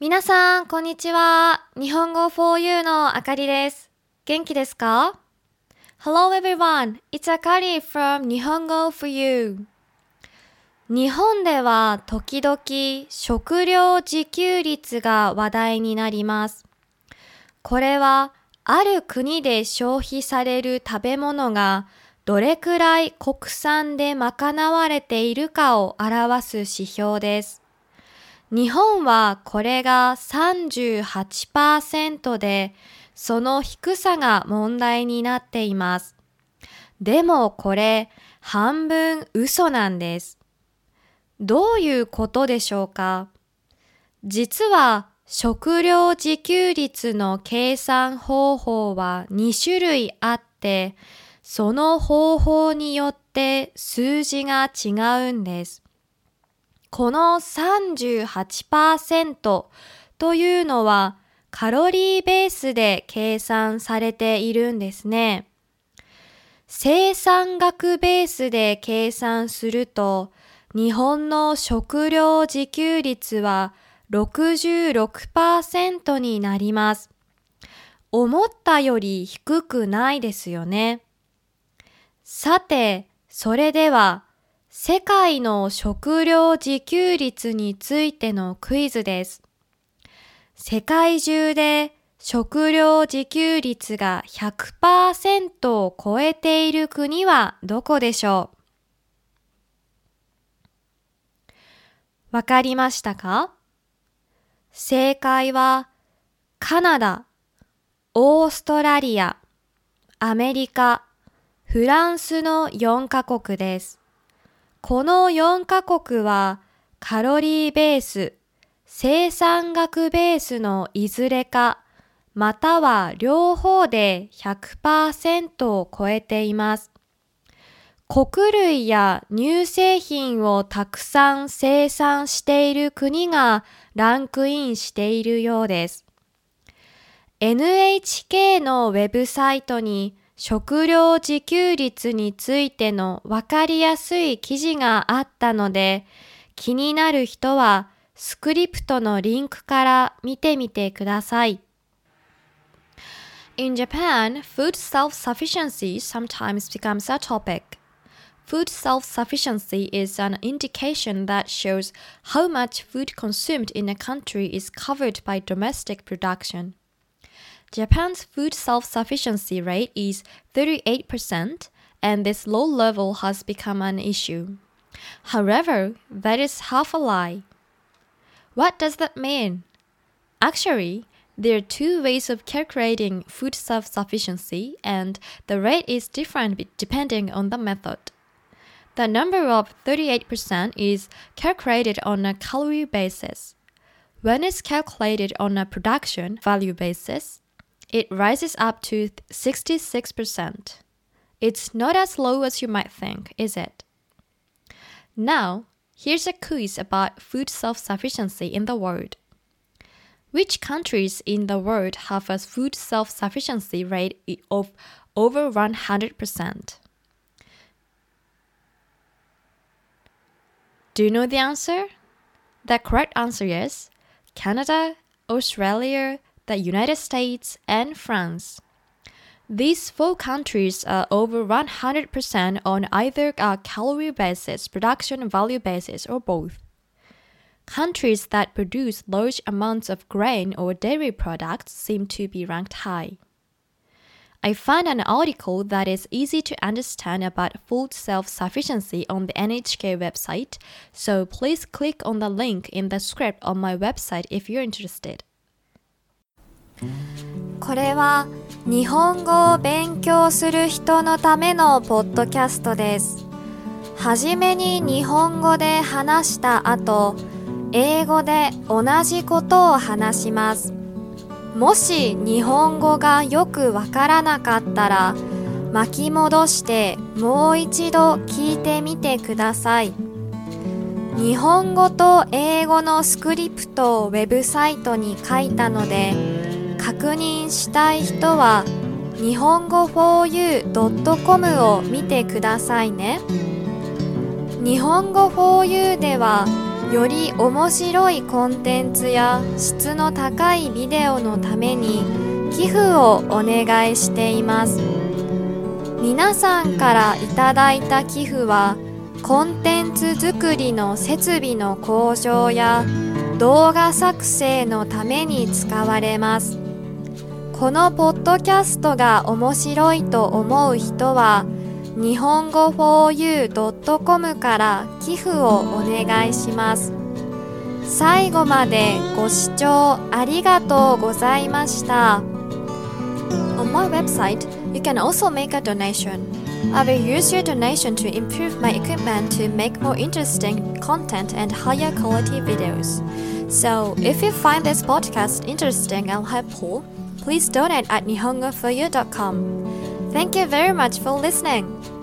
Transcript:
皆さん、こんにちは。日本語 4U のあかりです。元気ですか ?Hello everyone, it's Akari from 日本語 4U。日本では時々食料自給率が話題になります。これはある国で消費される食べ物がどれくらい国産で賄われているかを表す指標です。日本はこれが38%で、その低さが問題になっています。でもこれ半分嘘なんです。どういうことでしょうか？実は食料自給率の計算方法は2種類あって、その方法によって数字が違うんです。この38%というのはカロリーベースで計算されているんですね。生産額ベースで計算すると日本の食料自給率は66%になります。思ったより低くないですよね。さて、それでは世界の食料自給率についてのクイズです。世界中で食料自給率が100%を超えている国はどこでしょう？わかりましたか？正解はカナダ、オーストラリア、アメリカ、フランスの4カ国です。この4カ国はカロリーベース、生産額ベースのいずれか、または両方で100%を超えています。穀類や乳製品をたくさん生産している国がランクインしているようです。NHK のウェブサイトに食料自給率についてのわかりやすい記事があったので、気になる人はスクリプトのリンクから見てみてください。In Japan, food self-sufficiency sometimes becomes a topic. Food self-sufficiency is an indication that shows how much food consumed in a country is covered by domestic production. Japan's food self sufficiency rate is 38%, and this low level has become an issue. However, that is half a lie. What does that mean? Actually, there are two ways of calculating food self sufficiency, and the rate is different depending on the method. The number of 38% is calculated on a calorie basis. When it's calculated on a production value basis, it rises up to 66%. It's not as low as you might think, is it? Now, here's a quiz about food self sufficiency in the world. Which countries in the world have a food self sufficiency rate of over 100%? Do you know the answer? The correct answer is Canada, Australia, the United States, and France. These four countries are over 100% on either a calorie basis, production value basis, or both. Countries that produce large amounts of grain or dairy products seem to be ranked high. I found an article that is easy to understand about food self sufficiency on the NHK website, so please click on the link in the script on my website if you're interested. これは日本語を勉強する人のためのポッドキャストです。はじめに日本語で話した後、英語で同じことを話します。もし日本語がよくわからなかったら巻き戻してもう一度聞いてみてください。日本語と英語のスクリプトをウェブサイトに書いたので確認したい人は日本語 4u.com を見てくださいね。日本語 4u ではより面白いコンテンツや質の高いビデオのために寄付をお願いしています皆さんからいただいた寄付はコンテンツ作りの設備の向上や動画作成のために使われますこのポッドキャストが面白いと思う人は日本語 4u.com から寄付をお願いします最後までご視聴ありがとうございました On my website, you can also make a donation. I will use your donation to improve my equipment to make more interesting content and higher quality videos. So, if you find this podcast interesting and helpful, please donate at nihongoforyou.com. Thank you very much for listening.